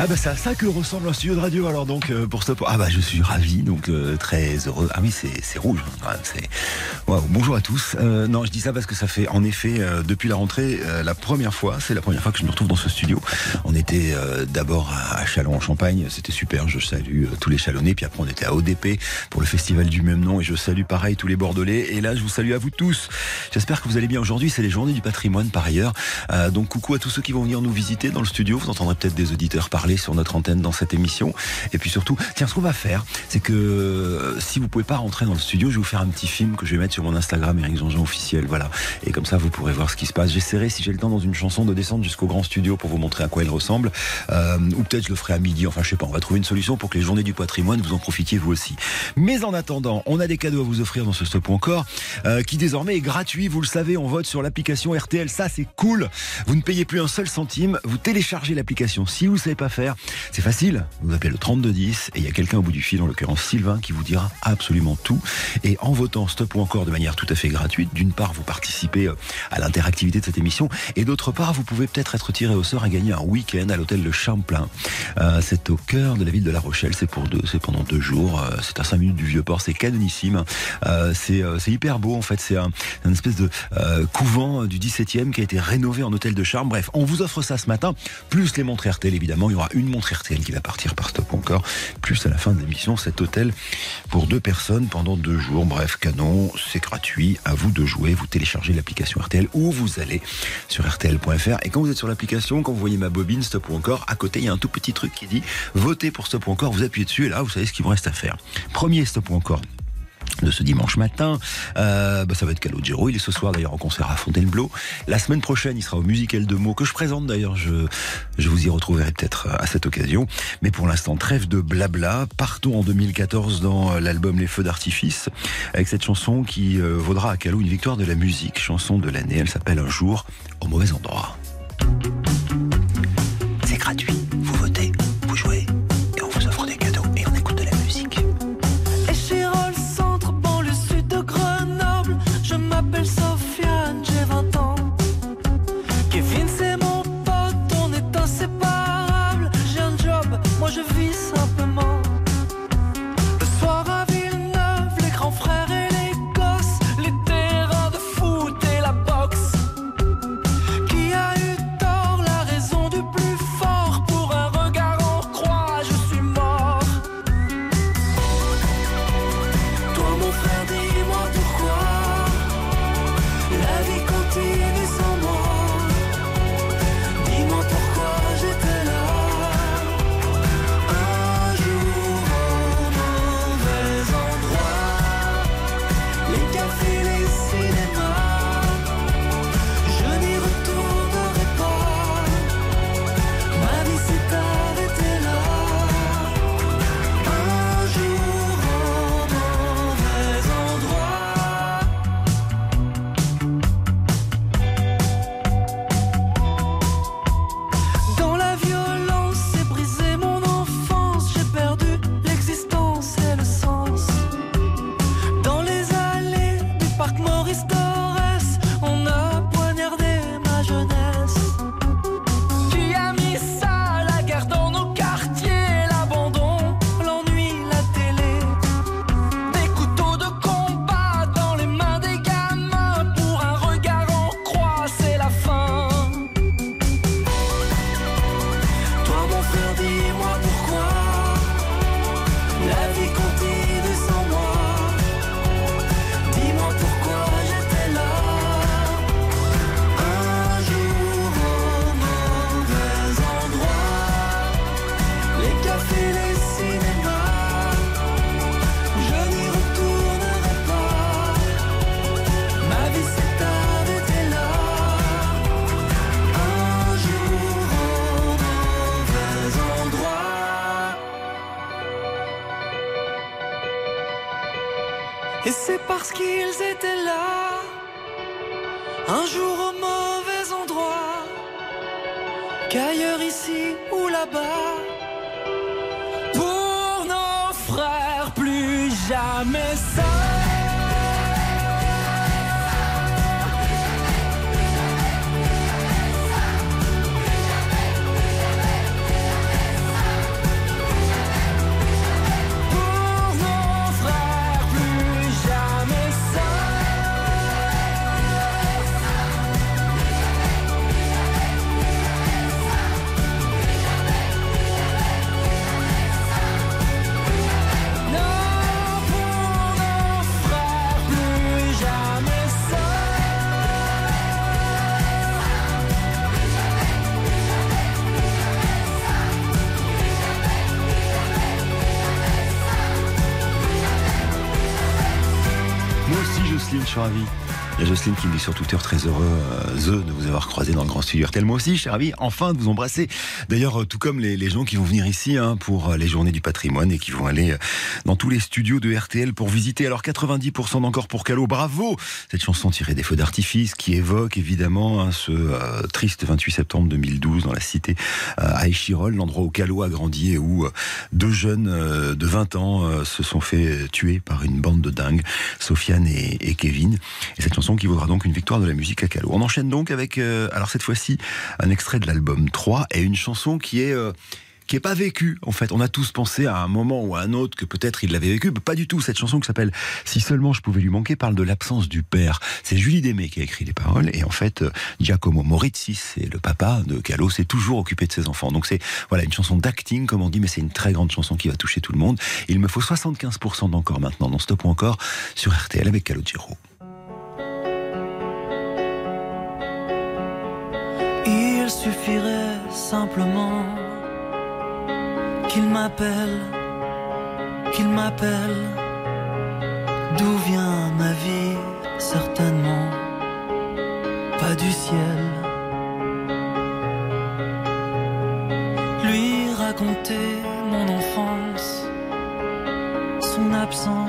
Ah bah c'est à ça que ressemble un studio de radio alors donc euh, pour Stop. Ah bah je suis ravi donc euh, très heureux. Ah oui c'est rouge. Hein, c'est Bonjour à tous. Euh, non je dis ça parce que ça fait en effet depuis la rentrée la première fois c'est la première fois que je me retrouve dans ce studio. On était d'abord à Chalon en Champagne c'était super. Je salue tous les Chalonnais puis après on était à ODP pour le festival du même nom et je salue pareil tous les Bordelais et là je vous salue à vous tous. J'espère que vous allez bien aujourd'hui. C'est les journées du patrimoine par ailleurs. donc coucou à tous ceux qui vont venir nous visiter dans le studio. Vous entendrez peut-être des auditeurs parler sur notre antenne dans cette émission. Et puis surtout, tiens, ce qu'on va faire, c'est que euh, si vous pouvez pas rentrer dans le studio, je vais vous faire un petit film que je vais mettre sur mon Instagram Eric Jean-Jean officiel. Voilà. Et comme ça, vous pourrez voir ce qui se passe. J'essaierai, si j'ai le temps, dans une chanson, de descendre jusqu'au grand studio pour vous montrer à quoi il ressemble. Euh, ou peut-être je le ferai à midi. Enfin, je sais pas. On va trouver une solution pour que les journées du patrimoine, vous en profitiez vous aussi. Mais en attendant, on a des cadeaux à vous offrir dans ce stop encore, euh, qui désormais est gratuit. Vous le savez, on vote sur l'application RTL. Ça, c'est cool. Vous ne payez plus un seul centime. Vous téléchargez l'application. Si vous savez pas faire, c'est facile. Vous appelez le 3210 et il y a quelqu'un au bout du fil, en l'occurrence Sylvain, qui vous dira absolument tout. Et en votant stop ou encore de manière tout à fait gratuite, d'une part, vous participez euh, à l'interactivité de cette émission et d'autre part, vous pouvez peut-être être tiré au sort et gagner un week-end à l'hôtel de Champlain. Euh, c'est au cœur de la ville de La Rochelle. C'est pour deux, c'est pendant deux jours. Euh, c'est à 5 minutes du Vieux-Port. C'est canonissime. c'est, c'est hyper beau en fait. C'est un, espèce de couvent du 17e qui a été rénové en hôtel de charme. Bref, on vous offre ça ce matin, plus les montres RTL évidemment. Il y aura une montre RTL qui va partir par Stop encore, plus à la fin de l'émission cet hôtel pour deux personnes pendant deux jours. Bref, canon, c'est gratuit, à vous de jouer, vous téléchargez l'application RTL ou vous allez sur rtl.fr et quand vous êtes sur l'application, quand vous voyez ma bobine Stop ou encore, à côté il y a un tout petit truc qui dit votez pour Stop ou encore, vous appuyez dessus et là vous savez ce qu'il vous reste à faire. Premier Stop ou encore de ce dimanche matin. Euh, bah, ça va être Calogero. Il est ce soir d'ailleurs en concert à Fontainebleau. La semaine prochaine, il sera au Musical de mots que je présente d'ailleurs. Je, vous y retrouverai peut-être à cette occasion. Mais pour l'instant, trêve de blabla. Partons en 2014 dans l'album Les Feux d'artifice avec cette chanson qui euh, vaudra à Calou une victoire de la musique. Chanson de l'année. Elle s'appelle Un jour au mauvais endroit. C'est gratuit. parce qu'ils étaient là, un jour au mauvais endroit, qu'ailleurs ici ou là-bas. Pour nos frères, plus jamais ça. Suis ravi. Jocelyne qui me dit sur Twitter très heureux euh, de vous avoir croisé dans le grand studio RTL. Moi aussi, suis ravi enfin de vous embrasser. D'ailleurs, euh, tout comme les, les gens qui vont venir ici hein, pour euh, les journées du patrimoine et qui vont aller euh, dans tous les studios de RTL pour visiter. Alors 90% d'encore pour Calo. Bravo Cette chanson tirée des feux d'artifice qui évoque évidemment hein, ce euh, triste 28 septembre 2012 dans la cité euh, à Échirol, l'endroit où Calo a grandi et où deux jeunes de 20 ans se sont fait tuer par une bande de dingues, Sofiane et, et Kevin. Et cette chanson qui vaudra donc une victoire de la musique à Calo. On enchaîne donc avec, euh, alors cette fois-ci, un extrait de l'album 3 et une chanson qui est... euh, qui est pas vécue en fait. On a tous pensé à un moment ou à un autre que peut-être il l'avait vécu, mais pas du tout. Cette chanson qui s'appelle Si seulement je pouvais lui manquer parle de l'absence du père. C'est Julie Démé qui a écrit les paroles et en fait euh, Giacomo Morizzi, c'est le papa de Calo, s'est toujours occupé de ses enfants. Donc c'est voilà une chanson d'acting comme on dit, mais c'est une très grande chanson qui va toucher tout le monde. Il me faut 75% d'encore maintenant dans Stop ou encore sur RTL avec Calogero. Il suffirait simplement qu'il m'appelle, qu'il m'appelle. D'où vient ma vie? Certainement pas du ciel. Lui raconter mon enfance, son absence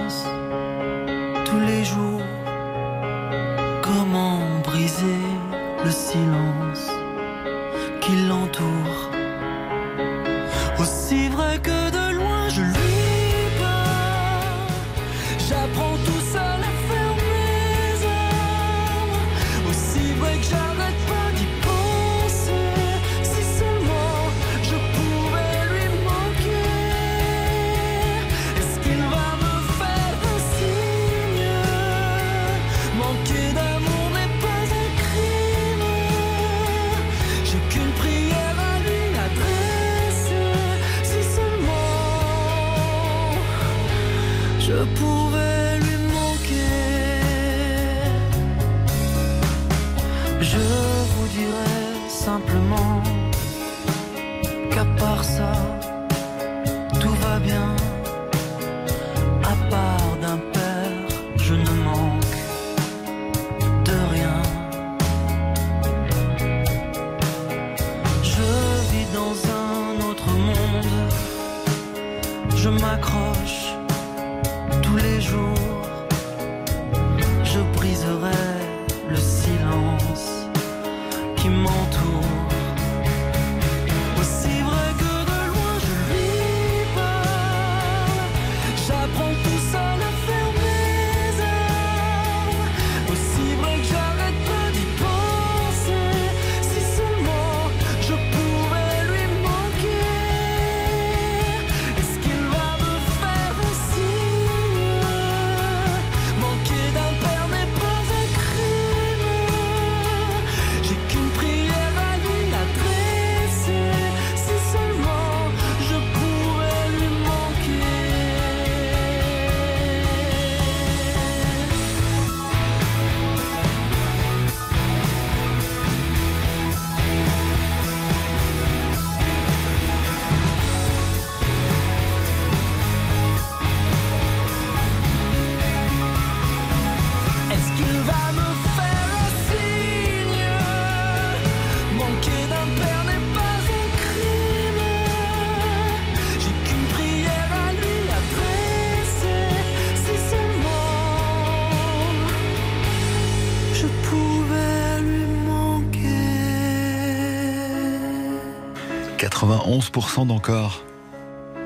11% d'encore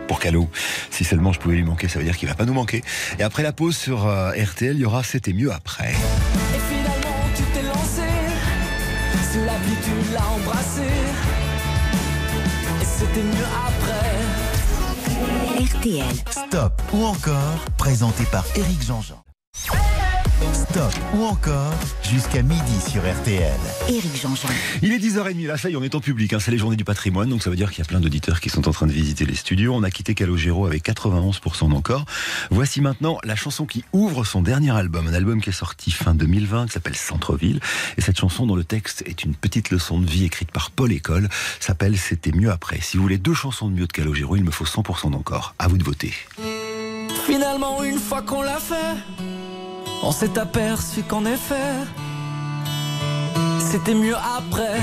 pour Calo. Si seulement je pouvais lui manquer, ça veut dire qu'il va pas nous manquer. Et après la pause sur euh, RTL, il y aura C'était mieux après. Et finalement, tu t'es lancé. La vie, tu embrassé. Et c'était mieux après. RTL. Stop ou encore, présenté par Éric Jean-Jean. Stop ou encore, jusqu'à midi sur RTL. Éric Jean-Jean. Il est 10h30, là ça y est, on est en public, hein, c'est les journées du patrimoine, donc ça veut dire qu'il y a plein d'auditeurs qui sont en train de visiter les studios. On a quitté Calogero avec 91% d'encore. Voici maintenant la chanson qui ouvre son dernier album, un album qui est sorti fin 2020, qui s'appelle Centre-Ville. Et cette chanson dont le texte est une petite leçon de vie écrite par Paul École, s'appelle C'était mieux après. Si vous voulez deux chansons de mieux de Calogero, il me faut 100% d'encore. À vous de voter. Finalement une fois qu'on l'a fait On s'est aperçu qu'en effet C'était mieux après.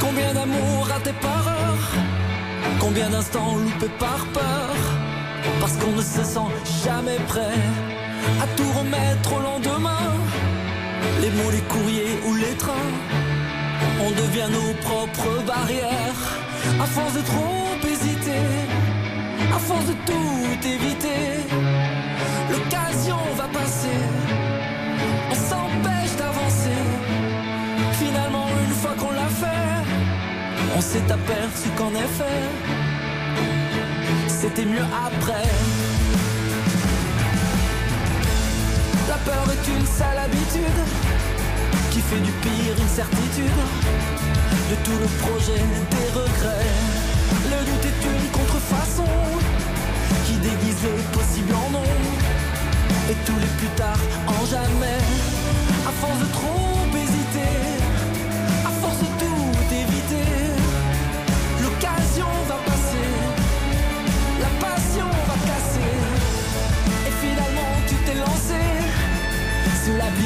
Combien d'amour raté par heure Combien d'instants loupés par peur? Parce qu'on ne se sent jamais prêt À tout remettre au lendemain Les mots, les courriers ou les trains On devient nos propres barrières. À force de trop hésiter À force de tout éviter L'occasion va passer. On s'empêche d'avancer. Finalement une fois qu'on l'a fait On s'est aperçu qu'en effet C'était mieux après peur est une sale habitude Qui fait du pire une certitude De tout le projet des regrets. Le doute est une contrefaçon Qui déguise le possible en non. Et tous les plus tard en jamais. À force de trop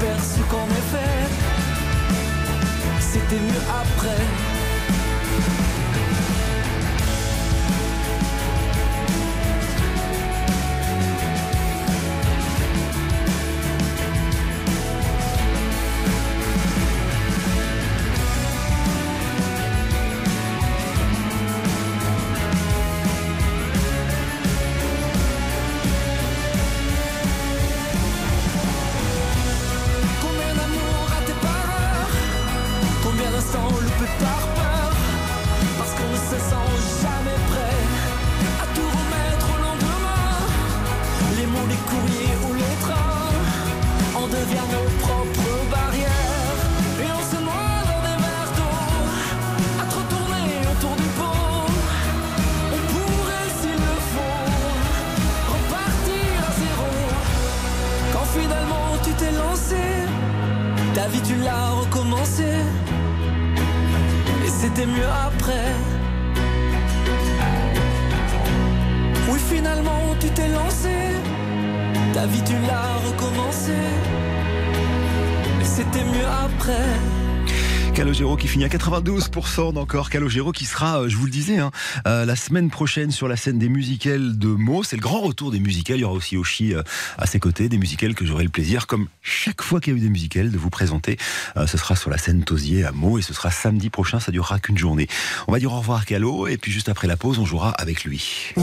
Aperçu qu'en effet C'était mieux après Calogero qui finit à 92% d'encore. Calogero qui sera, euh, je vous le disais, hein, euh, la semaine prochaine sur la scène des musicals de Meaux. C'est le grand retour des musicals. Il y aura aussi Oshi euh, à ses côtés, des musicals que j'aurai le plaisir, comme chaque fois qu'il y a eu des musicals, de vous présenter. Ce sera sur la scène Tosier à Meaux et ce sera samedi prochain. Ça durera qu'une journée. On va dire au revoir Calo et puis juste après la pause, on jouera avec lui.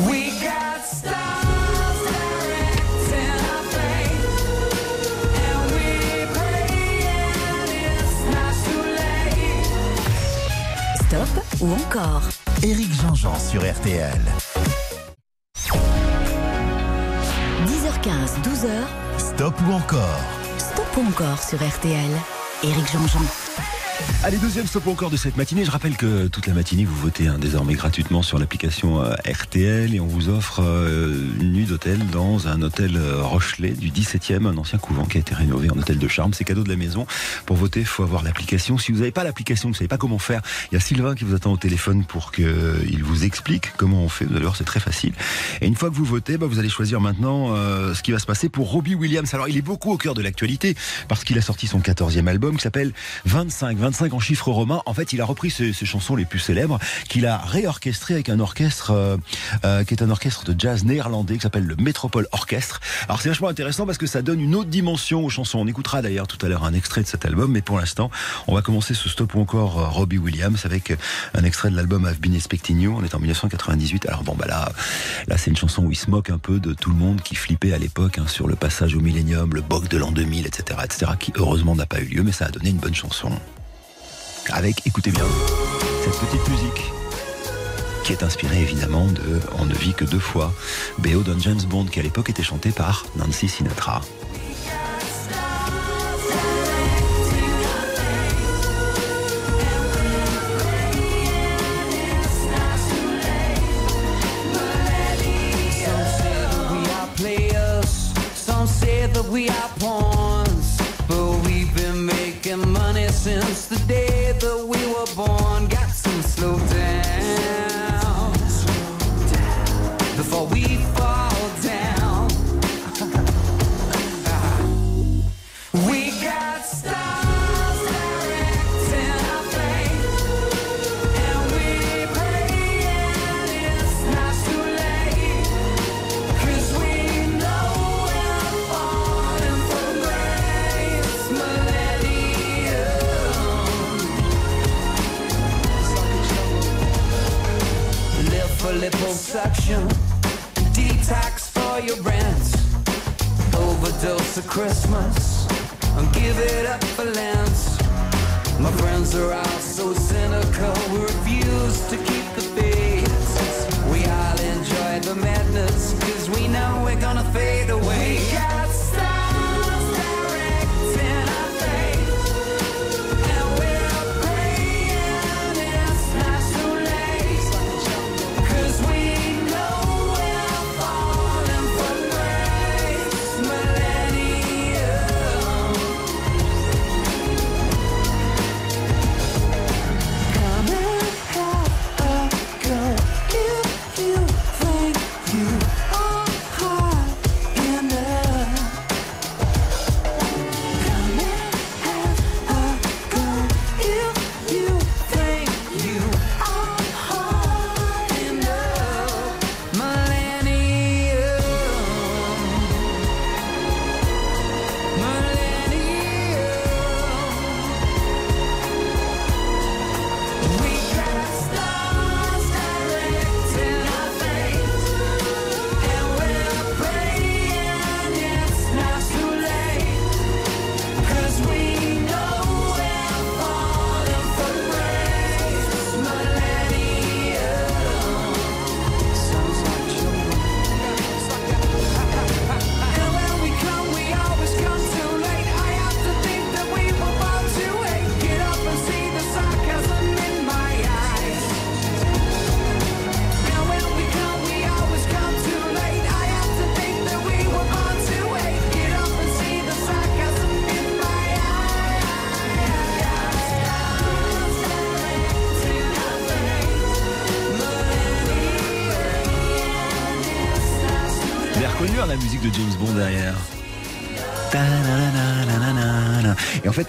Ou encore Éric Jean-Jean sur RTL. 10h15, 12h. Stop ou encore, Stop ou encore sur RTL. Éric Jean-Jean. Allez, deuxième stop encore de cette matinée. Je rappelle que toute la matinée, vous votez hein, désormais gratuitement sur l'application euh, RTL et on vous offre euh, une nuit d'hôtel dans un hôtel euh, Rochelet du 17e, un ancien couvent qui a été rénové en hôtel de charme. C'est cadeau de la maison. Pour voter, il faut avoir l'application. Si vous n'avez pas l'application, vous ne savez pas comment faire, il y a Sylvain qui vous attend au téléphone pour qu'il vous explique comment on fait. Vous allez voir, c'est très facile. Et une fois que vous votez, bah, vous allez choisir maintenant ce qui va se passer pour Robbie Williams. Alors, il est beaucoup au cœur de l'actualité parce qu'il a sorti son 14e album qui s'appelle 25. 25 en chiffres romains. En fait, il a repris ses, chansons les plus célèbres qu'il a réorchestré avec un orchestre euh, euh, qui est un orchestre de jazz néerlandais qui s'appelle le Metropole Orchestre. Alors c'est vachement intéressant parce que ça donne une autre dimension aux chansons. On écoutera d'ailleurs tout à l'heure un extrait de cet album, mais pour l'instant, on va commencer ce stop ou encore euh, Robbie Williams avec un extrait de l'album I've Been Expecting You. On est en 1998. Alors bon, bah là, là c'est une chanson où il se moque un peu de tout le monde qui flippait à l'époque hein, sur le passage au millénium, le bug de l'an 2000, etc., etc., qui heureusement n'a pas eu lieu, mais ça a donné une bonne chanson avec, écoutez bien, cette petite musique qui est inspirée évidemment de On ne vit que deux fois, BO d'un James Bond qui à l'époque était chanté par Nancy Sinatra. Christmas,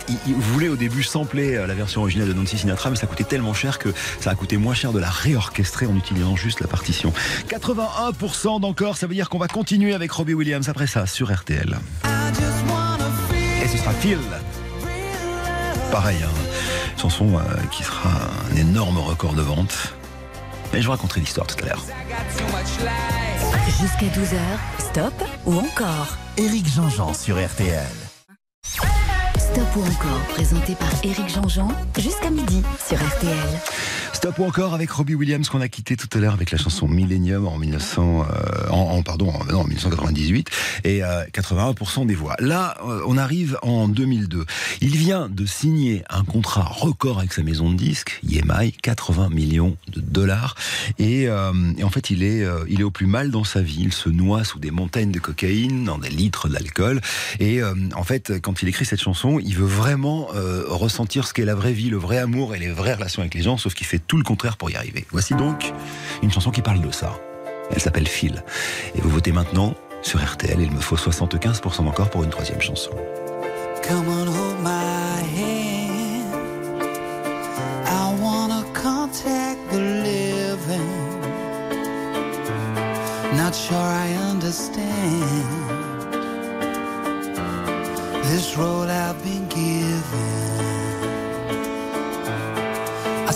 il, il voulait au début sampler euh, la version originale de Nancy Sinatra, mais ça coûtait tellement cher que ça a coûté moins cher de la réorchestrer en utilisant juste la partition. 81% d'encore, ça veut dire qu'on va continuer avec Robbie Williams après ça sur RTL. Et ce sera Phil. Pareil, hein, chanson euh, qui sera un énorme record de vente. Et je vous raconterai l'histoire tout à l'heure. Jusqu'à 12h, stop ou encore Éric Jean-Jean sur RTL. Ou encore, présenté par Éric Jean-Jean, jusqu'à midi sur RTL. Stop ou encore avec Robbie Williams qu'on a quitté tout à l'heure avec la chanson Millennium en 1900, euh, 1998 et euh, 81% des voix. Là, euh, on arrive en 2002. Il vient de signer un contrat record avec sa maison de disques, EMI, 80 millions de dollars. Et, euh, et en fait, il est, euh, il est au plus mal dans sa vie. Il se noie sous des montagnes de cocaïne, dans des litres d'alcool. Et euh, en fait, quand il écrit cette chanson, il veut vraiment euh, ressentir ce qu'est la vraie vie, le vrai amour et les vraies relations avec les gens, sauf qu'il fait tout le contraire pour y arriver. Voici donc une chanson qui parle de ça. Elle s'appelle Phil. Et vous votez maintenant sur RTL. Il me faut 75% encore pour une troisième chanson. Not sure I understand.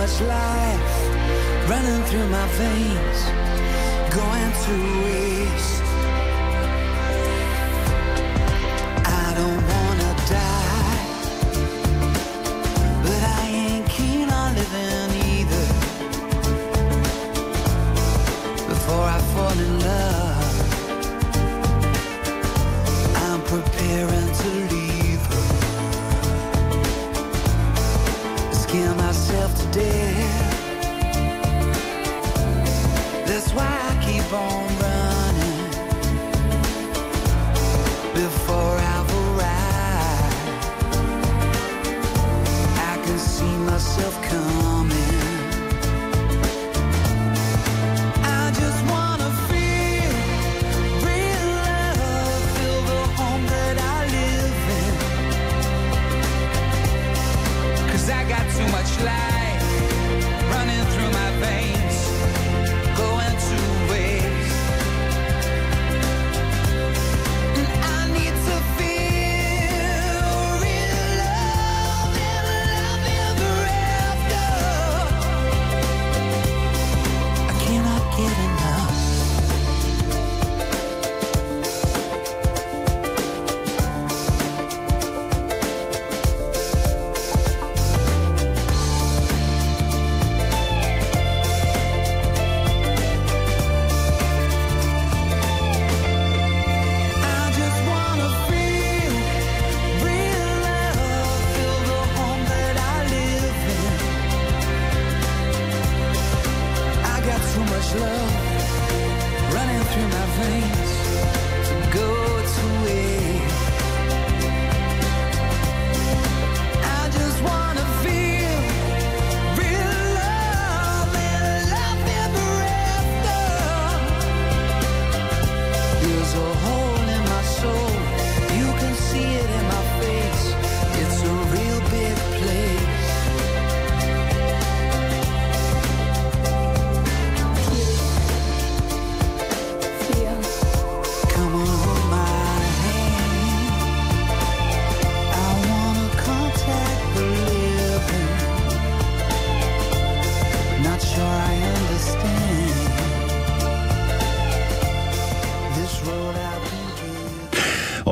Much life running through my veins, going to waste.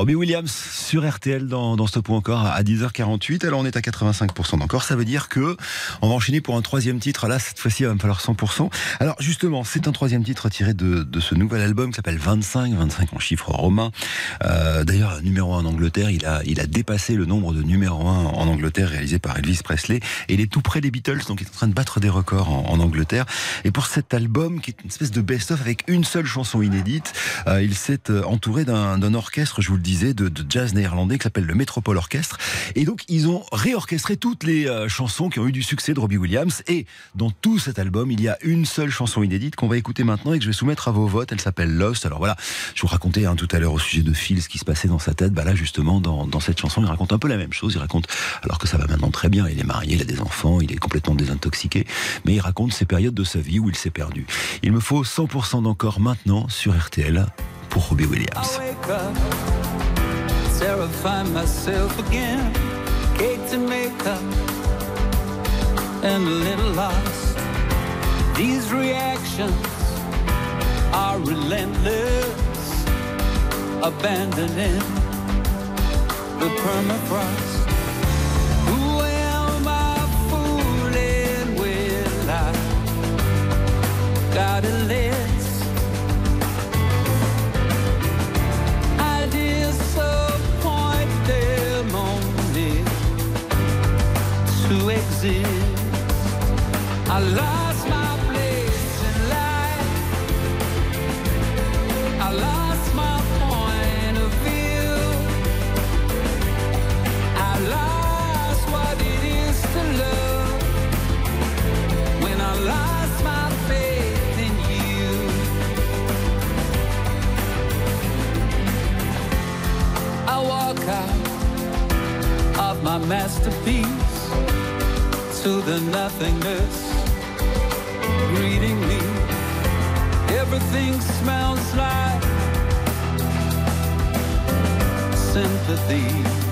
Robbie Williams sur RTL dans, dans point encore à 10h48. Alors on est à 85% d'encore. Ça veut dire que on va enchaîner pour un troisième titre. Là, cette fois-ci, il va me falloir 100%. Alors justement, c'est un troisième titre tiré de, de ce nouvel album qui s'appelle 25, 25 en chiffres romains. Euh, D'ailleurs, numéro 1 en Angleterre, il a, il a dépassé le nombre de numéro 1 en Angleterre réalisé par Elvis Presley. Et il est tout près des Beatles, donc il est en train de battre des records en, Angleterre. Et pour cet album, qui est une espèce de best-of avec une seule chanson inédite, euh, il s'est euh, entouré d'un orchestre, je vous le dis, disais, de, de jazz néerlandais qui s'appelle le Metropole Orchestre. Et donc, ils ont réorchestré toutes les euh, chansons qui ont eu du succès de Robbie Williams. Et dans tout cet album, il y a une seule chanson inédite qu'on va écouter maintenant et que je vais soumettre à vos votes. Elle s'appelle Lost. Alors voilà, je vous racontais hein, tout à l'heure au sujet de Phil ce qui se passait dans sa tête. Bah là, justement, dans cette chanson, il raconte un peu la même chose. Il raconte, alors que ça va maintenant très bien, il est marié, il a des enfants, il est complètement désintoxiqué, mais il raconte ces périodes de sa vie où il s'est perdu. Il me faut 100% d'encore maintenant sur RTL pour Robbie Williams. Terrify myself again. Cake to make up, and a little lost. These reactions are relentless, abandoning the permafrost. Who am I fooling? I got a I lost my place in life. I lost my point of view. I lost what it is to love when I lost my faith in you. I walk out of my masterpiece to the nothingness greeting me. Everything smells like sympathy.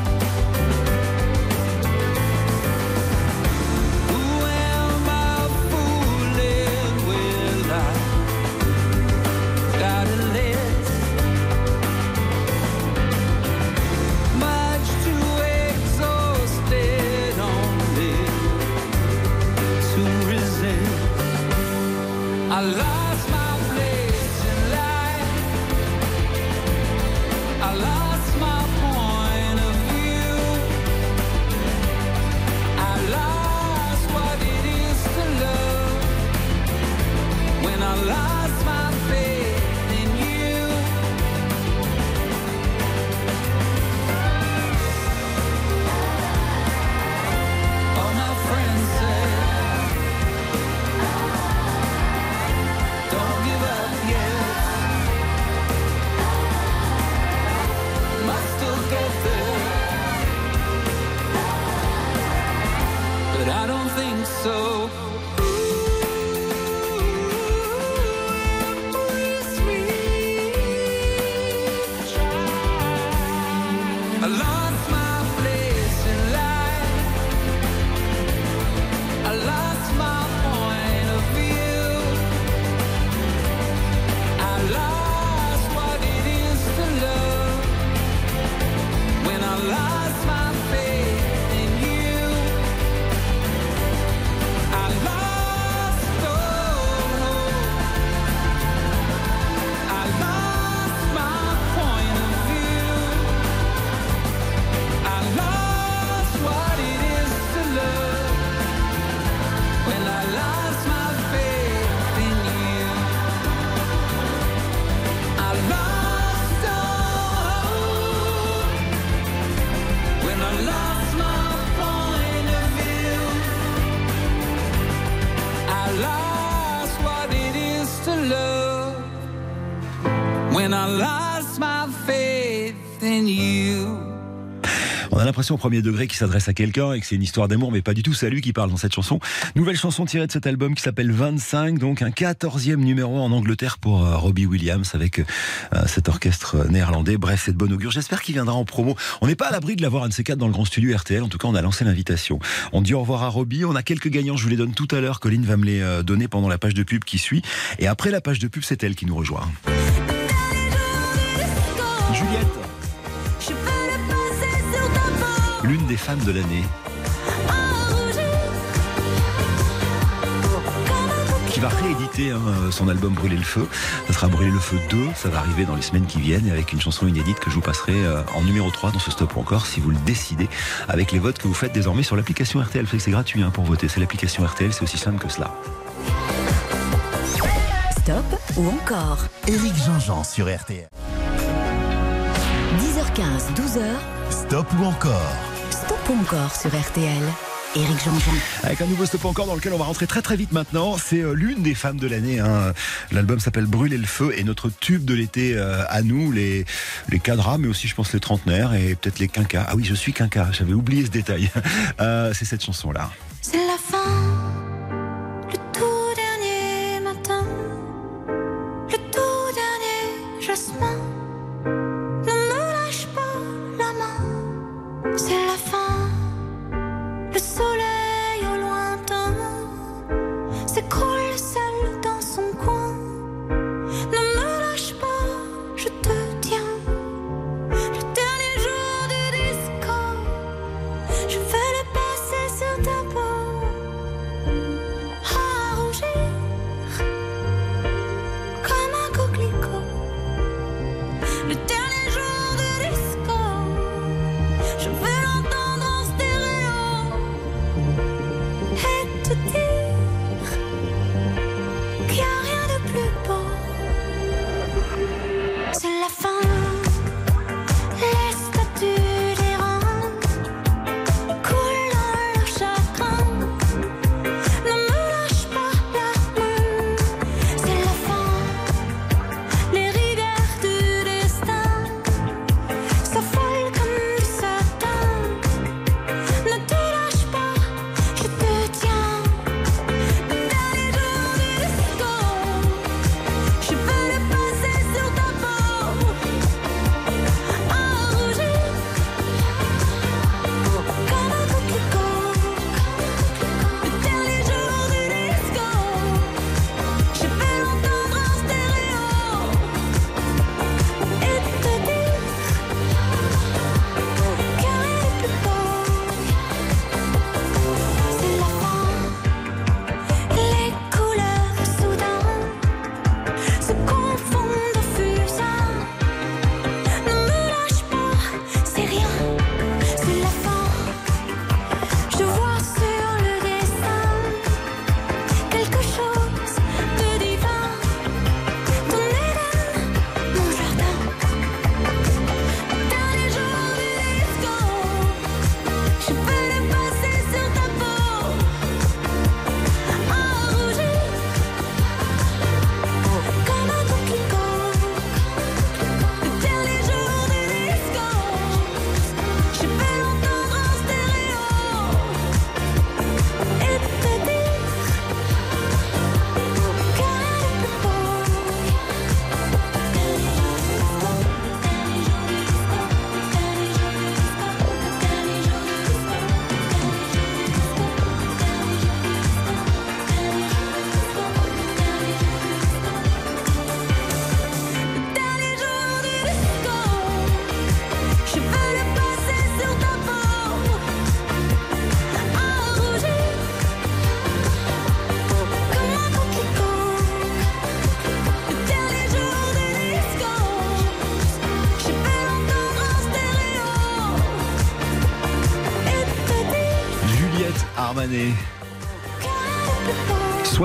I lost my Au premier degré qu'il s'adresse à quelqu'un et que c'est une histoire d'amour, mais pas du tout. C'est à lui qui parle dans cette chanson. Nouvelle chanson tirée de cet album qui s'appelle 25, donc un 14e numéro en Angleterre pour euh, Robbie Williams avec euh, cet orchestre néerlandais. Bref, c'est de bon augure. J'espère qu'il viendra en promo. On n'est pas à l'abri de l'avoir un de ces quatre dans le grand studio RTL. En tout cas, on a lancé l'invitation. On dit au revoir à Robbie. On a quelques gagnants. Je vous les donne tout à l'heure. Colline va me les euh, donner pendant la page de pub qui suit. Et après la page de pub, c'est elle qui nous rejoint. Juliette, l'une des femmes de l'année. qui va rééditer hein, son album Brûler le feu. Ça sera Brûler le feu 2, ça va arriver dans les semaines qui viennent avec une chanson inédite que je vous passerai euh, en numéro 3 dans ce stop ou encore si vous le décidez avec les votes que vous faites désormais sur l'application RTL. Vous savez que c'est gratuit hein, pour voter, c'est l'application RTL, c'est aussi simple que cela. Stop ou encore Éric Jean-Jean sur RTL. 10h15 10h15, 12h, Stop ou encore Stop encore sur RTL. Éric Jean-Jean. Avec un nouveau stop encore dans lequel on va rentrer très très vite maintenant. C'est euh, l'une des femmes de l'année. hein. L'album s'appelle Brûler le feu et notre tube de l'été euh, à nous, les, les cadras, mais aussi je pense les trentenaires et peut-être les quinquas. Ah oui, je suis quinquas, j'avais oublié ce détail. Euh, c'est cette chanson-là. C'est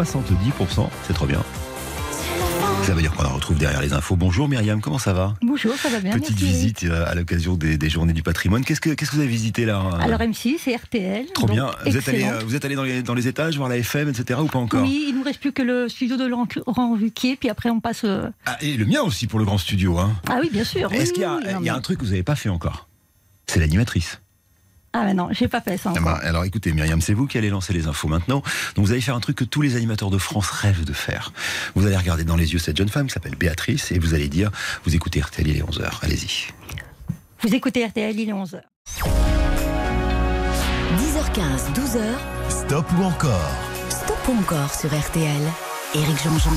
70%, c'est trop bien. Ça veut dire qu'on la retrouve derrière les infos. Bonjour Myriam, comment ça va? Bonjour, ça va bien. Petite merci. visite euh, à l'occasion des, des journées du patrimoine. Qu'est-ce que, qu'est-ce que vous avez visité là euh, Alors M6 et RTL. Trop bien. Vous êtes, allé, euh, vous êtes allé dans les, dans les étages, voir la FM, etc. ou pas encore? Oui, il ne nous reste plus que le studio de Laurent Ruquier, puis après on passe. euh, Ah, Et le mien aussi pour le grand studio. Hein. Ah oui, bien sûr. Est-ce oui, qu'il y a, oui, non, il y a mais- un truc que vous n'avez pas fait encore? C'est l'animatrice. Ah mais non, j'ai pas fait ça Ah encore. bah, alors écoutez Myriam, c'est vous qui allez lancer les infos maintenant. Donc vous allez faire un truc que tous les animateurs de France rêvent de faire. Vous allez regarder dans les yeux cette jeune femme qui s'appelle Béatrice et vous allez dire, vous écoutez RTL, il est 11h, allez-y. Vous écoutez RTL, il est 11h. 10h15, 12h, Stop ou encore? Stop ou encore sur RTL. Éric Jean-Jean.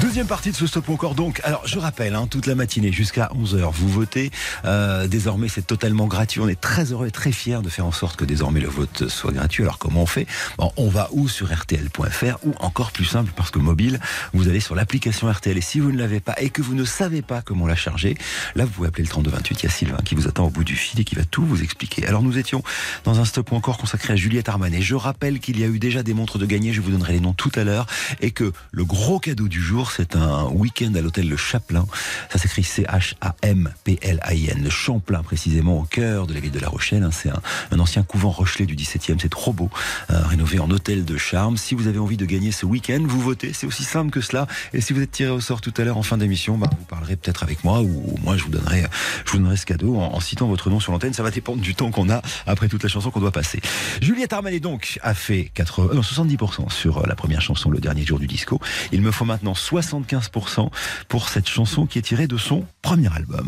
Deuxième partie de ce stop ou encore donc. Alors je rappelle, hein, toute la matinée jusqu'à 11h, vous votez. Euh, désormais c'est totalement gratuit. On est très heureux et très fiers de faire en sorte que désormais le vote soit gratuit. Alors comment on fait? On va où sur rtl.fr ou encore plus simple parce que mobile, vous allez sur l'application RTL et si vous ne l'avez pas et que vous ne savez pas comment la charger, là vous pouvez appeler le 3228. Il y a Sylvain qui vous attend au bout du fil et qui va tout vous expliquer. Alors nous étions dans un stop ou encore consacré à Juliette Armanet. Je rappelle qu'il y a eu déjà des montres de gagner, je vous donnerai les noms tout à l'heure et que le gros cadeau du jour c'est un week-end à l'hôtel Le Chaplin. Ça s'écrit C-H-A-M-P-L-A-I-N. Le Champlain, précisément, au cœur de la ville de La Rochelle. hein. C'est un, ancien couvent Rochelet du 17e. C'est trop beau. euh, rénové en hôtel de charme. Si vous avez envie de gagner ce week-end, vous votez. C'est aussi simple que cela. Et si vous êtes tiré au sort tout à l'heure en fin d'émission, bah, vous parlerez peut-être avec moi ou moi je vous donnerai, je vous donnerai ce cadeau en, citant votre nom sur l'antenne. Ça va dépendre du temps qu'on a après toute la chanson qu'on doit passer. Juliette Armanet donc a fait 80, non, 70% sur euh, la première chanson, le dernier jour du disco. Il me faut maintenant 75% pour cette chanson qui est tirée de son premier album.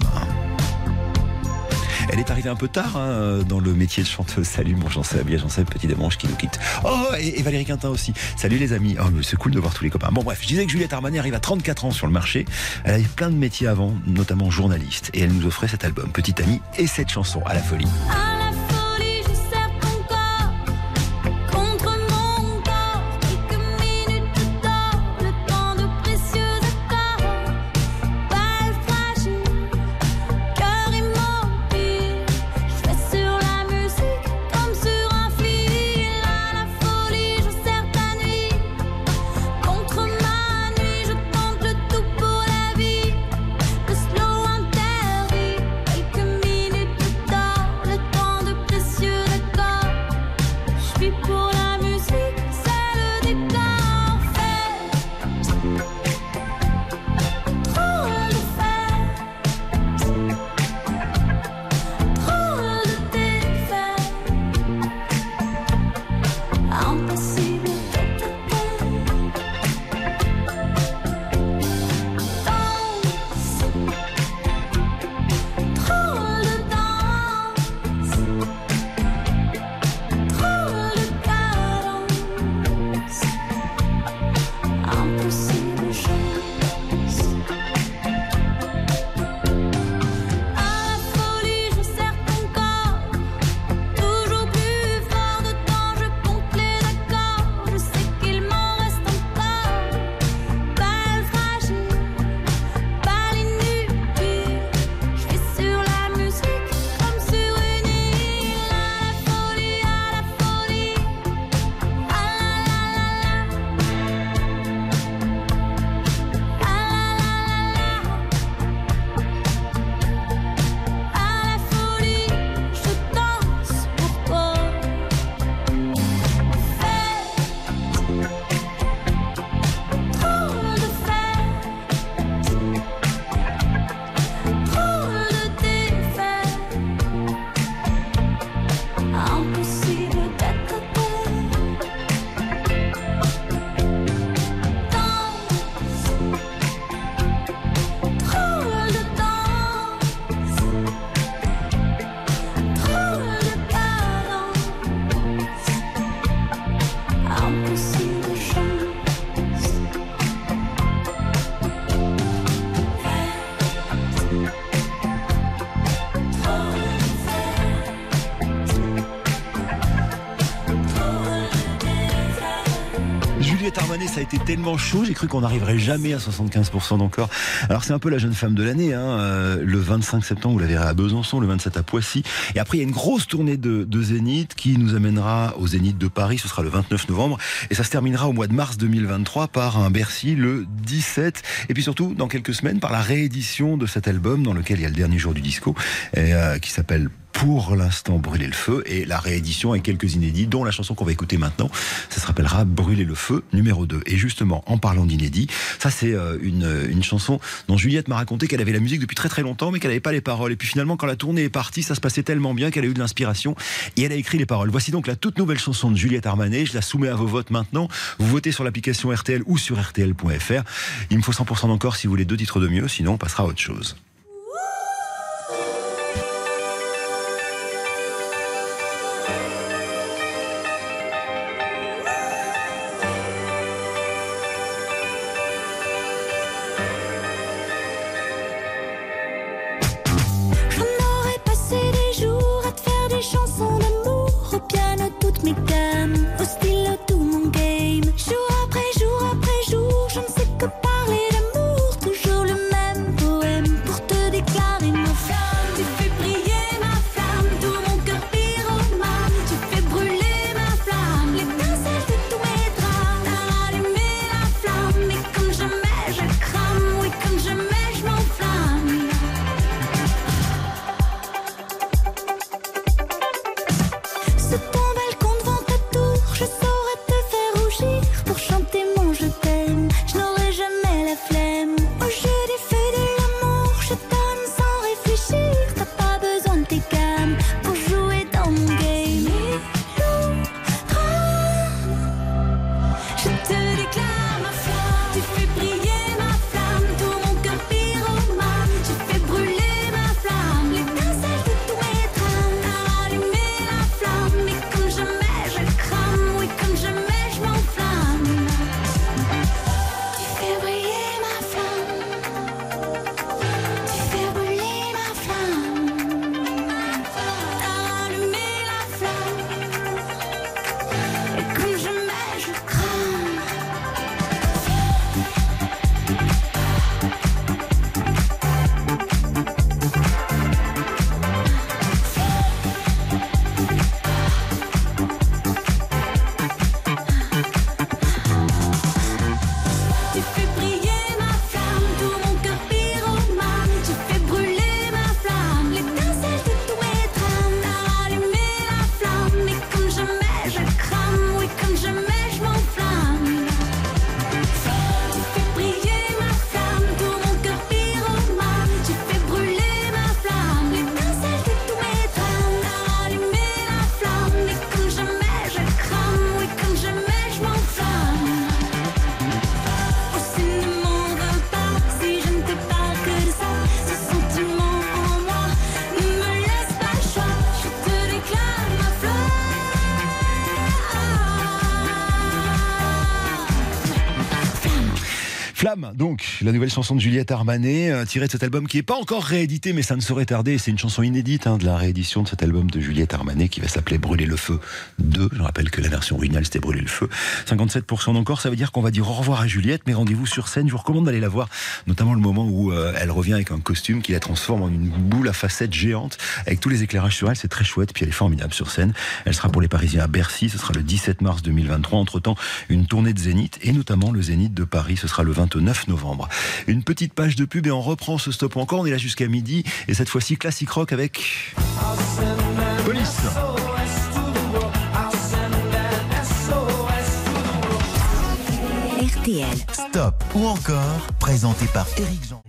Elle est arrivée un peu tard hein, dans le métier de chanteuse. Salut mon Jean-Seb, il y Petit Demange qui nous quitte. Oh, et, Valérie Quintin aussi. Salut les amis. Oh, mais c'est cool de voir tous les copains. Bon bref, je disais que Juliette Armanet arrive à 34 ans sur le marché. Elle avait plein de métiers avant, notamment journaliste. Et elle nous offrait cet album, Petite Amie, et cette chanson. À la folie, Été tellement chaud, j'ai cru qu'on n'arriverait jamais à 75% d'encore. Alors c'est un peu la jeune femme de l'année, hein, euh, le 25 septembre, vous la verrez à Besançon, le 27 à Poissy. Et après, il y a une grosse tournée de, de Zénith qui nous amènera au Zénith de Paris, ce sera le 29 novembre. Et ça se terminera au mois de mars 2023 par un Bercy le 17. Et puis surtout, dans quelques semaines, par la réédition de cet album dans lequel il y a le dernier jour du disco, et, euh, qui s'appelle pour l'instant Brûler le feu et la réédition avec quelques inédits dont la chanson qu'on va écouter maintenant. Ça se rappellera Brûler le feu numéro 2 et justement en parlant d'inédits ça c'est euh, une, une chanson dont Juliette m'a raconté qu'elle avait la musique depuis très très longtemps mais qu'elle n'avait pas les paroles. Et puis finalement quand la tournée est partie ça se passait tellement bien qu'elle a eu de l'inspiration et elle a écrit les paroles. Voici donc la toute nouvelle chanson de Juliette Armanet. Je la soumets à vos votes maintenant. Vous votez sur l'application RTL ou sur RTL.fr il me faut 100% d'encore si vous voulez deux titres de mieux sinon on passera à autre chose piano toutes Donc, la nouvelle chanson de Juliette Armanet, euh, tirée de cet album qui n'est pas encore réédité, mais ça ne saurait tarder. C'est une chanson inédite hein, de la réédition de cet album de Juliette Armanet qui va s'appeler Brûler le feu 2. Je rappelle que la version originale c'était Brûler le feu. 57% d'encore, ça veut dire qu'on va dire au revoir à Juliette, mais rendez-vous sur scène. Je vous recommande d'aller la voir, notamment le moment où euh, elle revient avec un costume qui la transforme en une boule à facettes géante, avec tous les éclairages sur elle. C'est très chouette, puis elle est formidable sur scène. Elle sera pour les Parisiens à Bercy, ce sera le 17 mars 2023. Entre-temps, une tournée de Zénith, et notamment le Zénith de Paris, ce sera le 29 novembre. Une petite page de pub et on reprend ce stop encore. On est là jusqu'à midi et cette fois-ci classique rock avec Police. RTL. Stop ou encore, présenté par Eric Jean.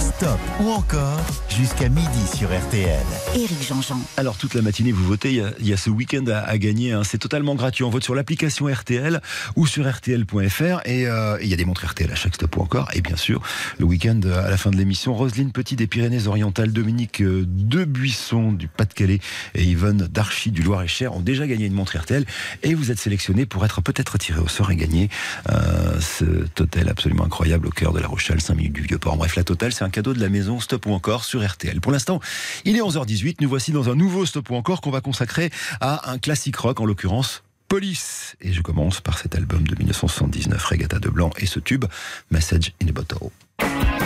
Stop ou encore, jusqu'à midi sur RTL. Éric Jean-Jean. Alors toute la matinée vous votez, il y a, il y a ce week-end à, à gagner, hein. c'est totalement gratuit. On vote sur l'application RTL ou sur RTL.fr et euh, et il y a des montres RTL à chaque stop ou encore. Et bien sûr, le week-end à la fin de l'émission, Roselyne Petit des Pyrénées-Orientales, Dominique euh, Debuisson du Pas-de-Calais et Yvonne Darchy du Loir-et-Cher ont déjà gagné une montre RTL et vous êtes sélectionnés pour être peut-être tiré au sort et gagner euh, cet hôtel absolument incroyable au cœur de la Rochelle, 5 minutes du Vieux-Port. Bref, la totale, c'est un cadeau de la maison Stop ou encore sur RTL. Pour l'instant, il est 11h18. Nous voici dans un nouveau Stop ou encore qu'on va consacrer à un classique rock, en l'occurrence Police. Et je commence par cet album de 1979, Regatta de Blanc, et ce tube, Message in a Bottle.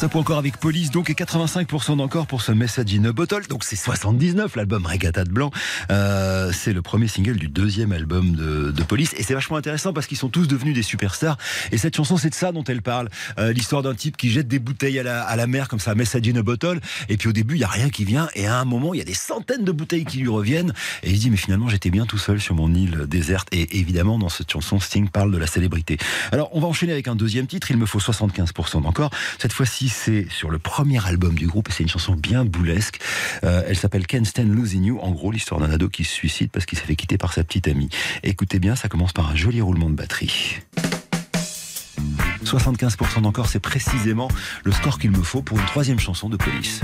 Un stop encore avec Police, donc, et 85% d'encore pour ce Message in a Bottle. Donc, c'est 79, l'album Regatta de Blanc. Euh, c'est le premier single du deuxième album de, de Police. Et c'est vachement intéressant parce qu'ils sont tous devenus des superstars. Et cette chanson, c'est de ça dont elle parle. Euh, L'histoire d'un type qui jette des bouteilles à la, à la mer, comme ça, Message in a Bottle. Et puis, au début, il y a rien qui vient. Et à un moment, il y a des centaines de bouteilles qui lui reviennent. Et il dit, mais finalement, j'étais bien tout seul sur mon île déserte. Et évidemment, dans cette chanson, Sting parle de la célébrité. Alors, on va enchaîner avec un deuxième titre. Il me faut 75% d'encore. Cette fois-ci, c'est sur le premier album du groupe. et C'est une chanson bien boulesque. Euh, elle s'appelle Can't Stand Losing You. En gros, l'histoire d'un ado qui se suicide parce qu'il s'est fait quitter par sa petite amie. Écoutez bien, ça commence par un joli roulement de batterie. 75% d'encore, c'est précisément le score qu'il me faut pour une troisième chanson de police.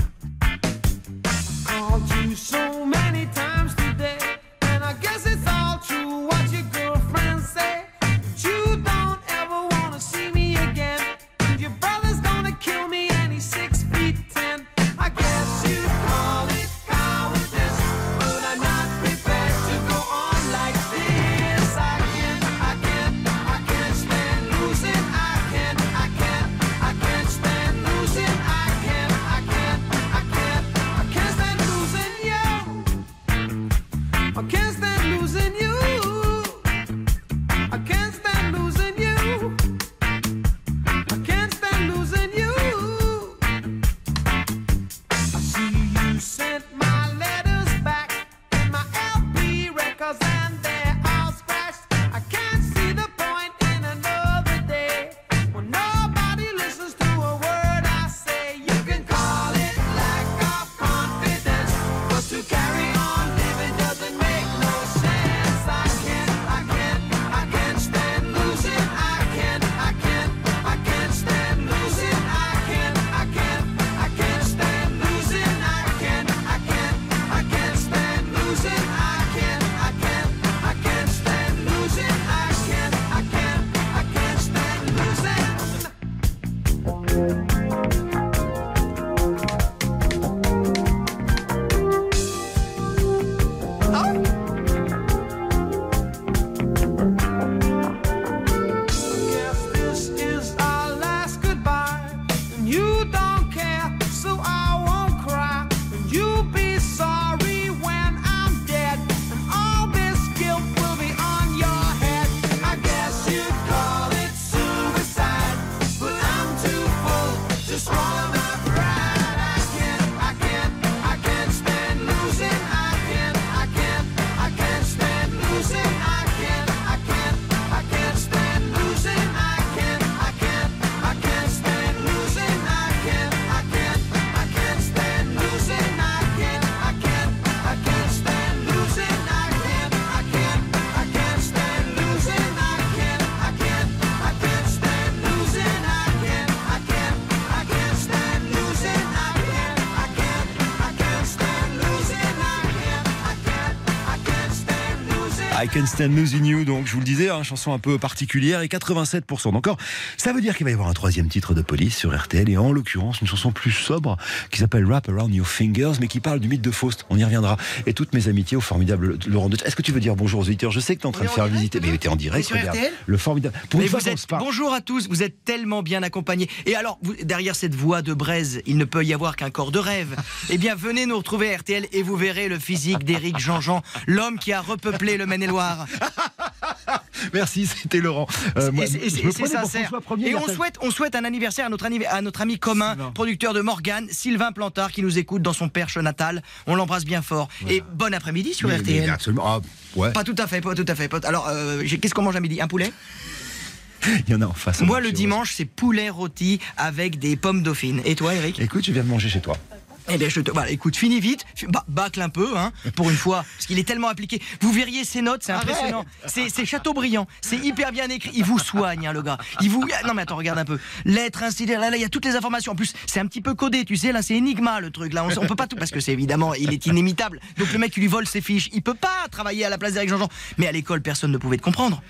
Losing You, donc je vous le disais, hein, chanson un peu particulière et 87% d'encore. Ça veut dire qu'il va y avoir un troisième titre de police sur RTL et en l'occurrence une chanson plus sobre qui s'appelle Wrap Around Your Fingers mais qui parle du mythe de Faust. On y reviendra. Et toutes mes amitiés au formidable Laurent Deutsch. Est-ce que tu veux dire bonjour aux auditeurs Je sais que tu es en train de faire visiter. Mais tu es en direct, sur regarde. RTL Le formidable. Pour Mais une fois vous qu'on êtes, bonjour à tous, vous êtes tellement bien accompagnés. Et alors, vous- derrière cette voix de braise, il ne peut y avoir qu'un corps de rêve. Eh bien, venez nous retrouver à RTL et vous verrez le physique d'Éric Jean-Jean, l'homme qui a repeuplé le Maine-et-Loire. Merci, c'était Laurent. Euh, c'est- sincère. Premier, Et on souhaite, on souhaite un anniversaire à notre, anniv- à notre ami commun, Sylvain. producteur de Morgane, Sylvain Plantard, qui nous écoute dans son perche natal. On l'embrasse bien fort. Et bon après-midi sur Mais- mais RTL. absolument. Ah, ouais. Pas tout à fait, pas tout à fait. Alors, euh, qu'est-ce qu'on mange à midi? Un poulet? Il y en a en face. Moi, le dimanche, c'est poulet rôti avec des pommes dauphines. Et toi, Eric? Écoute, je viens de manger chez toi. Eh bien, je te. Voilà, écoute, finis vite, bâcle un peu, hein, pour une fois, parce qu'il est tellement appliqué. Vous verriez ses notes, c'est impressionnant. C'est Chateaubriand, c'est hyper bien écrit. Il vous soigne, hein, le gars. Il vous. Non, mais attends, regarde un peu. Lettre, incident, là, là, il y a toutes les informations. En plus, c'est un petit peu codé, tu sais, là, c'est Enigma, le truc. Là, on, on peut pas tout, parce que c'est évidemment, il est inimitable. Donc, le mec, il lui vole ses fiches. Il peut pas travailler à la place d'Eric Jean-Jean. Mais à l'école, personne ne pouvait te comprendre.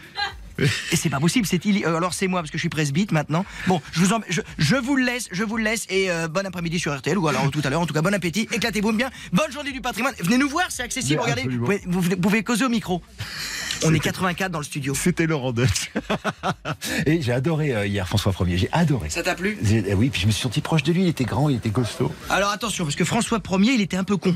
Et c'est pas possible. C'est illi- euh, alors c'est moi parce que je suis presbyte maintenant. Bon, je vous en- je, je vous le laisse, je vous le laisse et euh, bon après-midi sur RTL ou alors tout à l'heure. En tout cas, bon appétit. Éclatez-vous bien. Bonne journée du patrimoine. Venez nous voir, c'est accessible. Regardez, vous pouvez, vous causer au micro. On est 84 dans le studio. C'était Laurent Deutsch. Et j'ai adoré euh, hier François 1er, j'ai adoré. Ça t'a plu? Eh oui, puis je me suis senti proche de lui, il était grand, il était costaud. Alors attention, parce que François 1er, il était un peu con.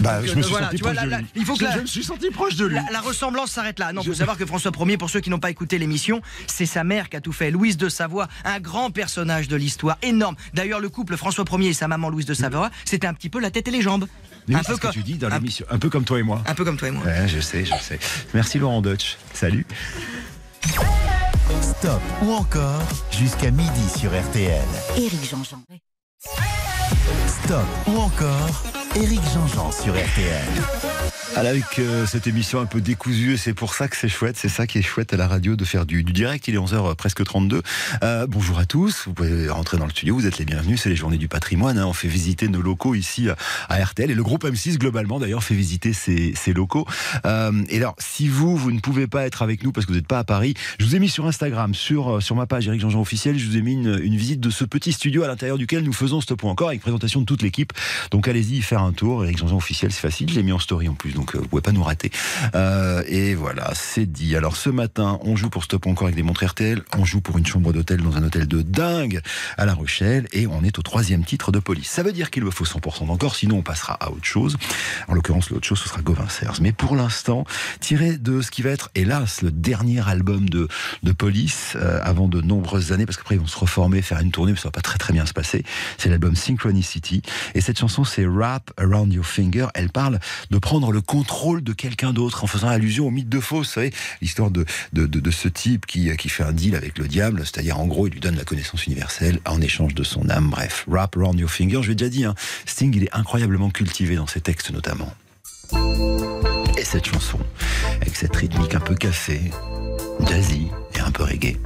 Bah, Donc, je me euh, suis voilà, senti vois, proche de lui. il faut que je, la- je me suis senti proche de lui. La, la ressemblance s'arrête là. Non, faut savoir que François Ier, pour ceux qui n'ont pas écouté l'émission, c'est sa mère qui a tout fait. Louise de Savoie, un grand personnage de l'histoire, énorme. D'ailleurs, le couple François Ier et sa maman Louise de Savoie, c'était un petit peu la tête et les jambes. Mais un c'est peu ce que comme tu dis dans l'émission, un peu comme toi et moi. Un peu comme toi et moi. Ouais, je sais, je sais. Merci Laurent Deutsch. Salut. Stop ou encore jusqu'à midi sur RTL. Éric Jean-Jean. Stop ou encore Éric Jean-Jean sur RTL. Alors, avec euh, cette émission un peu décousue, c'est pour ça que c'est chouette, c'est ça qui est chouette à la radio de faire du, du direct. Il est 11h presque 32. Euh, bonjour à tous, vous pouvez rentrer dans le studio, vous êtes les bienvenus, c'est les journées du patrimoine. hein. On fait visiter nos locaux ici à, à RTL et le groupe M6 globalement d'ailleurs fait visiter ses, ses locaux. Euh, et alors, si vous, vous ne pouvez pas être avec nous parce que vous n'êtes pas à Paris, je vous ai mis sur Instagram, sur, euh, sur ma page Eric Jean-Jean officiel, je vous ai mis une, une visite de ce petit studio à l'intérieur duquel nous faisons Stop ou encore avec présentation de toute l'équipe. Donc allez-y faire un tour. Eric Jean-Jean officiel, c'est facile, je l'ai mis en story en plus, donc euh, vous pouvez pas nous rater. Euh, et voilà, c'est dit. Alors ce matin, on joue pour Stop encore avec des montres RTL, on joue pour une chambre d'hôtel dans un hôtel de dingue à La Rochelle et on est au troisième titre de police. Ça veut dire qu'il me faut 100% d'encore, sinon on passera à autre chose. En l'occurrence, l'autre chose, ce sera Gauvin Serres. Mais pour l'instant, tiré de ce qui va être, hélas, le dernier album de, de police euh, avant de nombreuses années, parce qu'après ils vont se reformer, faire une tournée, mais ça va pas très très bien se passer. C'est l'album Synchronicity. Et cette chanson, c'est Wrap Around Your Finger. Elle parle de prendre le contrôle de quelqu'un d'autre en faisant allusion au mythe de Fausse. Vous savez, l'histoire de, de, ce type qui, qui fait un deal avec le diable, c'est-à-dire en gros, il lui donne la connaissance universelle en échange de son âme. Bref, Wrap Around Your Finger. Je l'ai déjà dit, hein, Sting, il est incroyablement cultivé dans ses textes notamment. Et cette chanson, avec cette rythmique un peu cassée, jazzy et un peu reggae.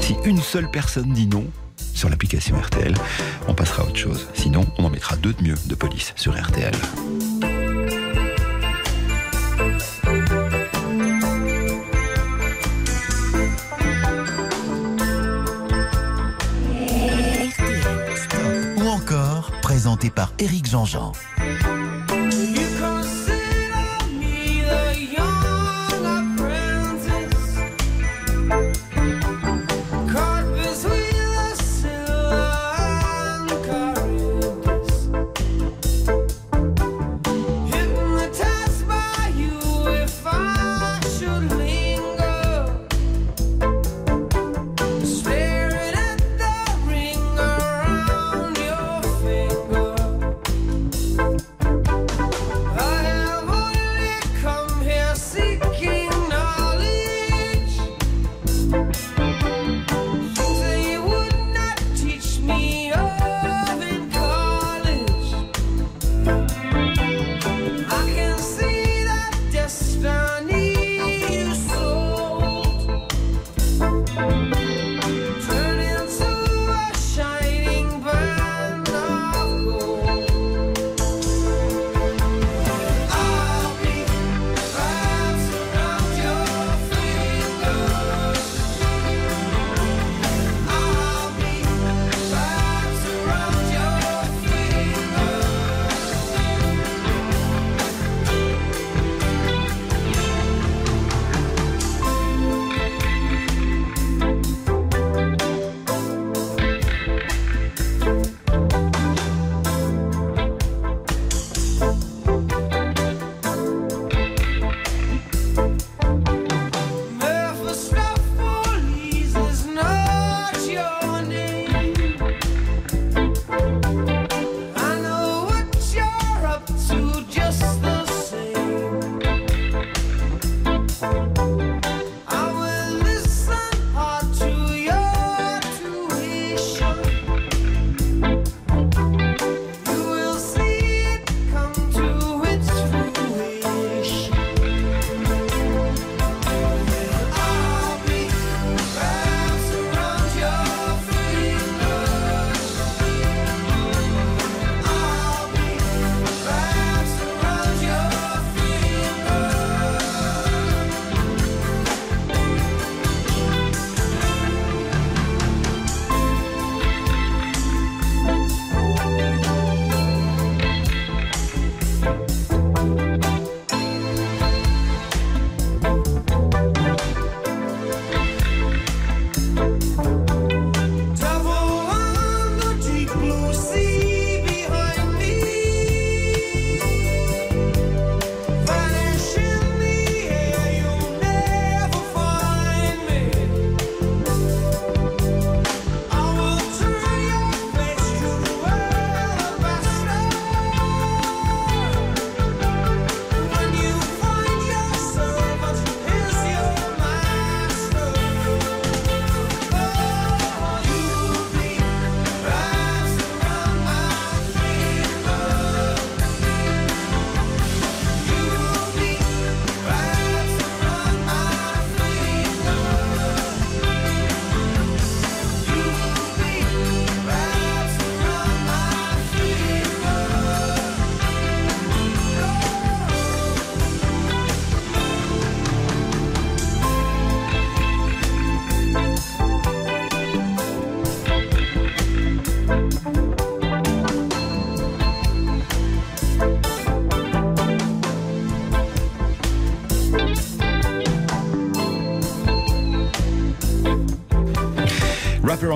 Si une seule personne dit non sur l'application RTL, on passera à autre chose. Sinon, on en mettra deux de mieux de police sur. RTL. Par Éric Jean-Jean.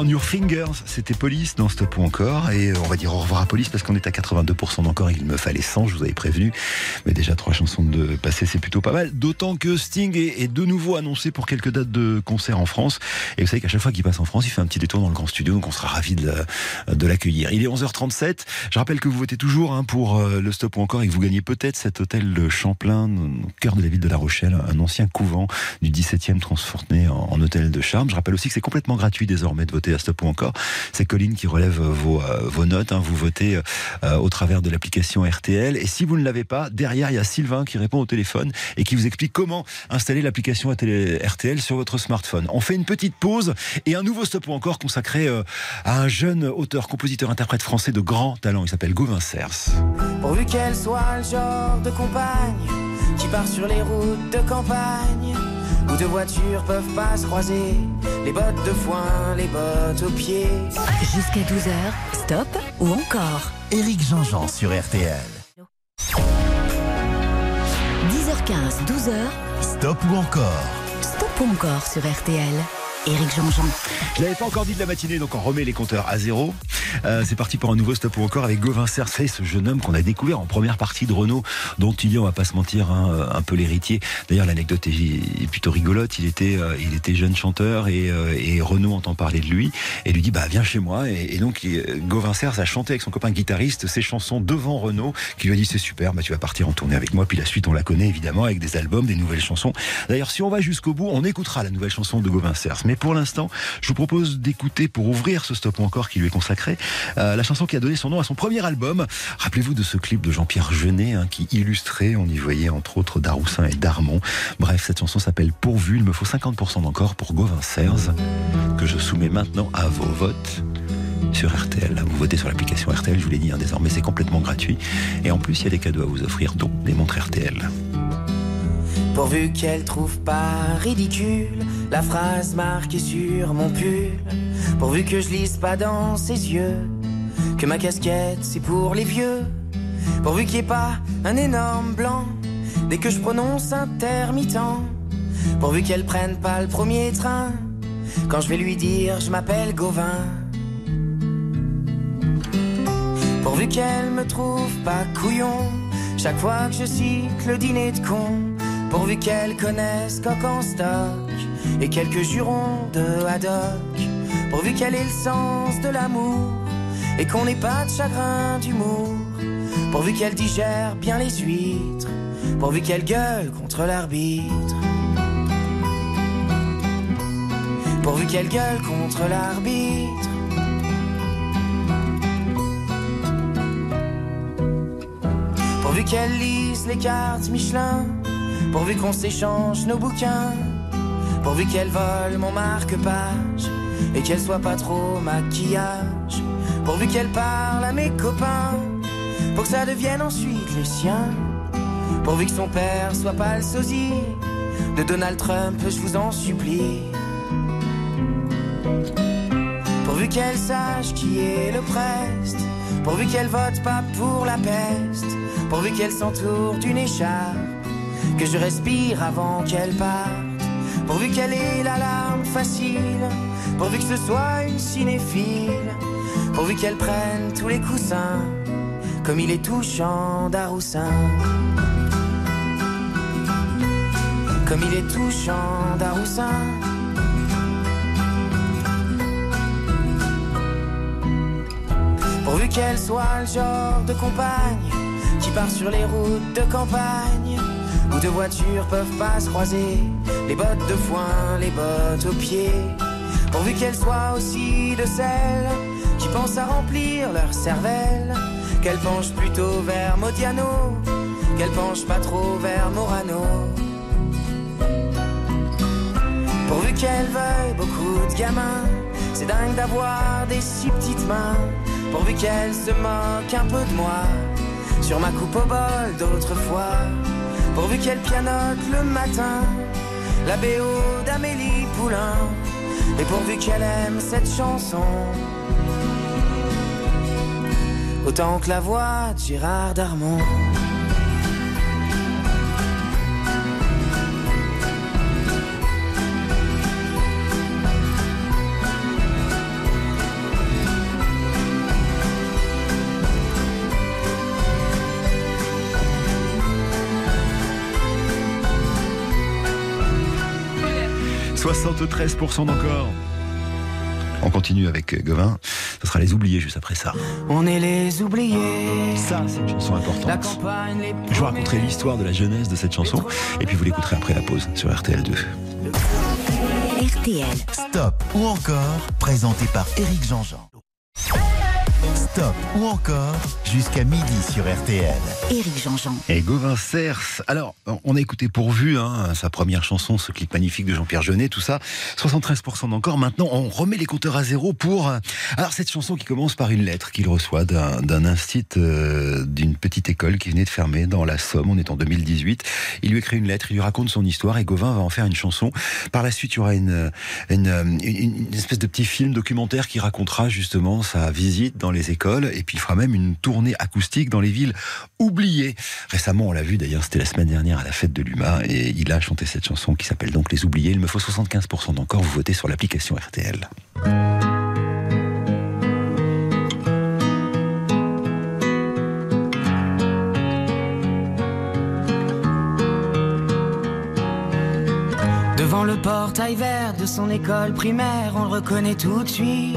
On Your Fingers, c'était Police dans Stop ou encore. Et euh, on va dire au revoir à Police parce qu'on est à 82% d'encore. Il me fallait 100, je vous avais prévenu. Mais déjà trois chansons de passé, c'est plutôt pas mal. D'autant que Sting est, de nouveau annoncé pour quelques dates de concert en France. Et vous savez qu'à chaque fois qu'il passe en France, il fait un petit détour dans le grand studio. Donc on sera ravis de la- de l'accueillir. Il est 11h37. Je rappelle que vous votez toujours hein, pour euh, le Stop ou encore et que vous gagnez peut-être cet hôtel Champlain, au cœur de la ville de La Rochelle, un ancien couvent du 17e transformé en hôtel de charme. Je rappelle aussi que c'est complètement gratuit désormais de voter à Stop ou encore. C'est Colline qui relève euh, vos, euh, vos notes. hein. Vous votez euh, au travers de l'application RTL. Et si vous ne l'avez pas, derrière, il y a Sylvain qui répond au téléphone et qui vous explique comment installer l'application RTL sur votre smartphone. On fait une petite pause et un nouveau Stop ou encore consacré à un jeune auteur, compositeur, interprète français de grand talent. Il s'appelle Gauvin Cers. Pourvu qu'elle soit le genre de compagne qui part sur les routes de campagne où deux voitures peuvent pas se croiser, les bottes de foin, les bottes aux pieds. Jusqu'à 12h, stop ou encore Éric Jean-Jean sur RTL. 10h15, 12h, Stop ou encore stop ou encore sur RTL. Éric Jean-Jean. Je l'avais pas encore dit de la matinée, donc on remet les compteurs à zéro. Euh, c'est parti pour un nouveau stop ou encore avec Gauvin Cersei, ce jeune homme qu'on a découvert en première partie de Renault, dont il est, on va pas se mentir, hein, un peu l'héritier. D'ailleurs, l'anecdote est, plutôt rigolote. Il était, euh, il était jeune chanteur et, euh, et Renault entend parler de lui et lui dit bah viens chez moi. Et, donc Gauvin a chanté avec son copain guitariste ses chansons devant Renault, qui lui a dit c'est super, bah tu vas partir en tournée avec moi. Puis la suite, on la connaît évidemment avec des albums, des nouvelles chansons. D'ailleurs, si on va jusqu'au bout, on écoutera la nouvelle chanson de Gauvin. Mais pour l'instant, je vous propose d'écouter pour ouvrir ce stop ou encore qui lui est consacré euh, la chanson qui a donné son nom à son premier album. Rappelez-vous de ce clip de Jean-Pierre Jeunet hein, qui illustrait, on y voyait entre autres Daroussin et Darmon. Bref, cette chanson s'appelle Pourvu. Il me faut 50% d'encore pour Gauvin Cers que je soumets maintenant à vos votes sur RTL. Vous votez sur l'application RTL, je vous l'ai dit, hein, désormais c'est complètement gratuit. Et en plus, il y a des cadeaux à vous offrir, dont des montres RTL. Pourvu qu'elle trouve pas ridicule la phrase marquée sur mon pull. Pourvu que je lise pas dans ses yeux que ma casquette c'est pour les vieux. Pourvu qu'il n'y ait pas un énorme blanc dès que je prononce intermittent. Pourvu qu'elle prenne pas le premier train quand je vais lui dire je m'appelle Gauvin. Pourvu qu'elle me trouve pas couillon chaque fois que je cite le dîner de con. Pourvu qu'elle connaisse coq en stock et quelques jurons de haddock. Pourvu qu'elle ait le sens de l'amour et qu'on n'ait pas de chagrin d'humour. Pourvu qu'elle digère bien les huîtres. Pourvu qu'elle gueule contre l'arbitre. Pourvu qu'elle gueule contre l'arbitre. Pourvu qu'elle lise les cartes Michelin, pourvu qu'on s'échange nos bouquins, pourvu qu'elle vole mon marque-page. Et qu'elle soit pas trop maquillage, pourvu qu'elle parle à mes copains, pour que ça devienne ensuite les siens, pourvu que son père soit pas le sosie de Donald Trump, je vous en supplie. Pourvu qu'elle sache qui est le preste, pourvu qu'elle vote pas pour la peste, pourvu qu'elle s'entoure d'une écharpe, que je respire avant qu'elle parte, pourvu qu'elle ait la larme facile, pourvu que ce soit une cinéphile, pourvu qu'elle prenne tous les coussins, comme il est touchant d'Aroussin. Comme il est touchant d'Aroussin. Pourvu qu'elle soit le genre de compagne qui part sur les routes de campagne où deux voitures peuvent pas se croiser, les bottes de foin, les bottes aux pieds. Pourvu qu'elle soit aussi de celles qui pensent à remplir leur cervelle, qu'elle penche plutôt vers Modiano, qu'elle penche pas trop vers Morano. Pourvu qu'elle veuille beaucoup de gamins, c'est dingue d'avoir des si petites mains. Pourvu qu'elle se moque un peu de moi, sur ma coupe au bol d'autrefois. Pourvu qu'elle pianote le matin, la BO d'Amélie Poulain. Et pourvu qu'elle aime cette chanson, autant que la voix de Gérard Darmon. 73% d'encore. On continue avec Gauvin. Ce sera les oubliés juste après ça. On est les oubliés. Ça, c'est une chanson importante. campagne, Je vous raconterai l'histoire de la jeunesse de cette chanson et puis vous l'écouterez après la pause sur RTL2. RTL. Stop ou encore, présenté par Éric Jean-Jean. Stop ou encore, jusqu'à midi sur RTL. Éric Jean-Jean. Et Gauvin Cers. Alors, on a écouté Pourvu, hein, sa première chanson, ce clip magnifique de Jean-Pierre Jeunet, tout ça. 73% d'encore. Maintenant, on remet les compteurs à zéro pour. euh, Alors, cette chanson qui commence par une lettre qu'il reçoit d'un d'un instit euh, d'une petite école qui venait de fermer dans la Somme. On est en 2018. Il lui écrit une lettre, il lui raconte son histoire et Gauvin va en faire une chanson. Par la suite, il y aura une, une, une- une espèce de petit film documentaire qui racontera justement sa visite dans les écoles et puis il fera même une tournée acoustique dans les villes oubliées. Récemment, on l'a vu d'ailleurs, c'était la semaine dernière à la fête de l'UMA et il a chanté cette chanson qui s'appelle donc Les Oubliés. Il me faut 75% d'encore, vous votez sur l'application RTL. Devant le portail vert de son école primaire, on le reconnaît tout de suite.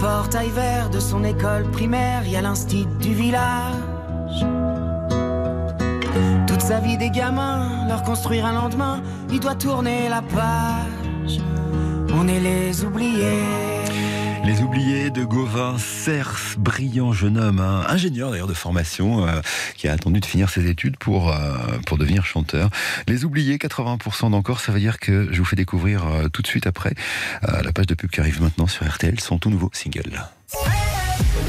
portail vert de son école primaire, y a l'instit du village. Toute sa vie des gamins, leur construire un lendemain, il doit tourner la page. On est les oubliés. Les oubliés de Gauvin Cers, brillant jeune homme, ingénieur d'ailleurs de formation, euh, qui a attendu de finir ses études pour, euh, devenir chanteur. Les oubliés, 80% d'encore, ça veut dire que je vous fais découvrir euh, tout de suite après la page de pub qui arrive maintenant sur RTL, son tout nouveau single.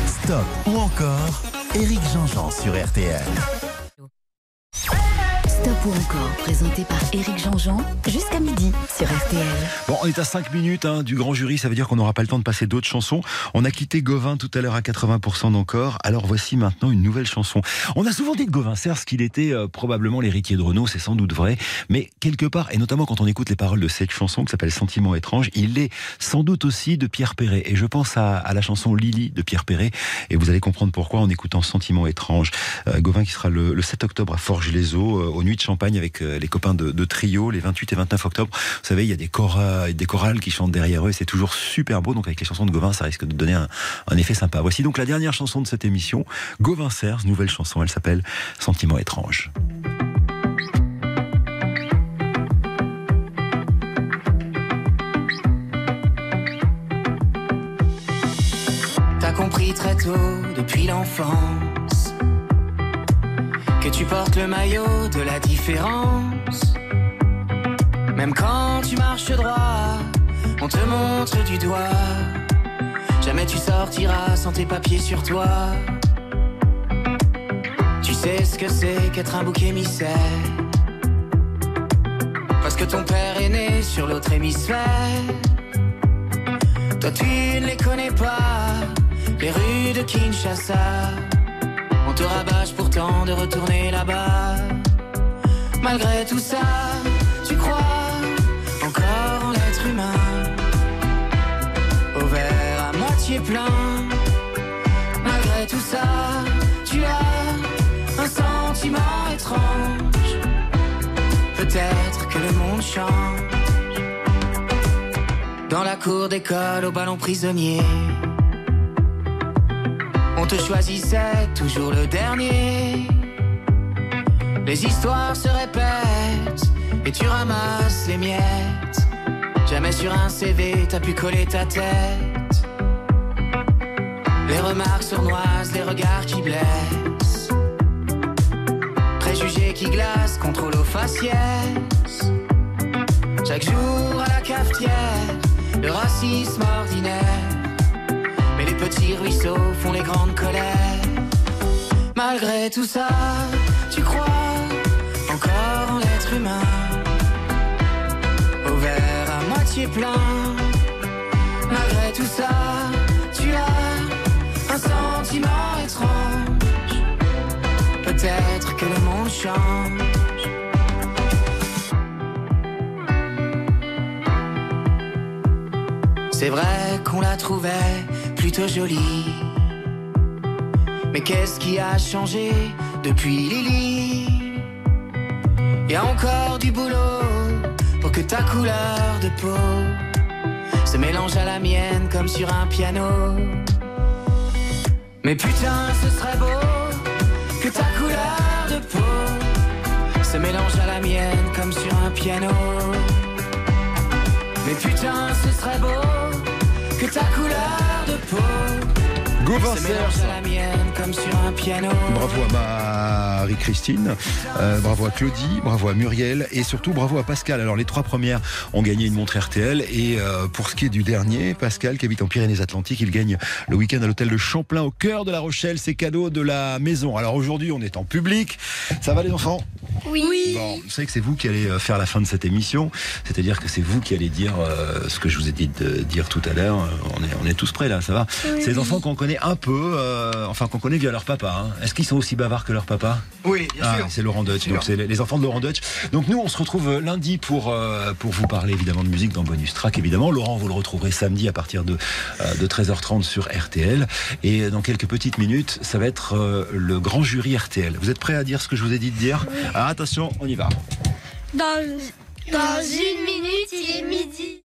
Stop ou encore, Éric Jean-Jean sur RTL. Stop encore, présenté par Éric Jean-Jean, jusqu'à midi sur RTL. Bon, on est à 5 minutes hein, du grand jury, ça veut dire qu'on n'aura pas le temps de passer d'autres chansons. On a quitté Gauvin tout à l'heure à 80% d'encore, alors voici maintenant une nouvelle chanson. On a souvent dit de Gauvin Cers qu'il était euh, probablement l'héritier de Renault, c'est sans doute vrai, mais quelque part, et notamment quand on écoute les paroles de cette chanson qui s'appelle Sentiment étrange, il est sans doute aussi de Pierre Perret. Et je pense à, la chanson Lily de Pierre Perret, et vous allez comprendre pourquoi en écoutant Sentiment étrange. Euh, Gauvin qui sera le, le 7 octobre à Forges-les-Eaux, euh, aux De Champagne avec euh, les copains de, Trio, les 28 et 29 octobre. Vous savez, il y a des, chora- des chorales qui chantent derrière eux, et c'est toujours super beau. Donc avec les chansons de Gauvin, ça risque de donner un, effet sympa. Voici donc la dernière chanson de cette émission, Gauvin Cers, nouvelle chanson, elle s'appelle Sentiment étrange. T'as compris très tôt, depuis l'enfance, que tu portes le maillot de la différence. Même quand tu marches droit, on te montre du doigt. Jamais tu sortiras sans tes papiers sur toi. Tu sais ce que c'est qu'être un bouc émissaire. Parce que ton père est né sur l'autre hémisphère. Toi tu ne les connais pas, les rues de Kinshasa. On te rabâche pourtant de retourner là-bas. Malgré tout ça, tu crois encore en l'être humain. Au verre à moitié plein. Malgré tout ça, tu as un sentiment étrange. Peut-être que le monde change. Dans la cour d'école au ballon prisonnier. On te choisissait toujours le dernier. Les histoires se répètent et tu ramasses les miettes. Jamais sur un CV t'as pu coller ta tête. Les remarques sournoises, les regards qui blessent. Préjugés qui glacent, contrôle aux faciès. Chaque jour à la cafetière, le racisme ordinaire. Petits ruisseaux font les grandes colères. Malgré tout ça, tu crois encore en l'être humain. Au verre à moitié plein. Malgré tout ça, tu as un sentiment étrange. Peut-être que le monde change. C'est vrai qu'on la trouvait plutôt jolie. Mais qu'est-ce qui a changé depuis Lily? Y a encore du boulot pour que ta couleur de peau se mélange à la mienne comme sur un piano. Mais putain, ce serait beau que ta couleur de peau se mélange à la mienne comme sur un piano. Mais putain, ce serait beau que ta couleur comme sur un piano. Bravo à Marie-Christine, euh, bravo à Claudie, bravo à Muriel et surtout bravo à Pascal. Alors les trois premières ont gagné une montre RTL et euh, pour ce qui est du dernier, Pascal qui habite en Pyrénées-Atlantiques, il gagne le week-end à l'hôtel de Champlain au cœur de la Rochelle. C'est cadeau de la maison. Alors aujourd'hui on est en public. Ça va les enfants? Oui. Bon, vous savez que c'est vous qui allez euh, faire la fin de cette émission, c'est-à-dire que c'est vous qui allez dire euh, ce que je vous ai dit de dire tout à l'heure. Euh, On est, on est tous prêts là, ça va C'est des enfants qu'on connaît un peu, euh, enfin qu'on connaît via leur papa. hein. Est-ce qu'ils sont aussi bavards que leur papa? Oui, bien ah, sûr. c'est Laurent Dutch, donc c'est les enfants de Laurent Dutch. Donc nous, on se retrouve lundi pour euh, pour vous parler évidemment de musique dans Bonus Track. Évidemment, Laurent, vous le retrouverez samedi à partir de euh, de 13h30 sur RTL. Et dans quelques petites minutes, ça va être euh, le grand jury RTL. Vous êtes prêts à dire ce que je vous ai dit de dire? Ah, Attention, on y va. Dans, dans une minute, il est midi.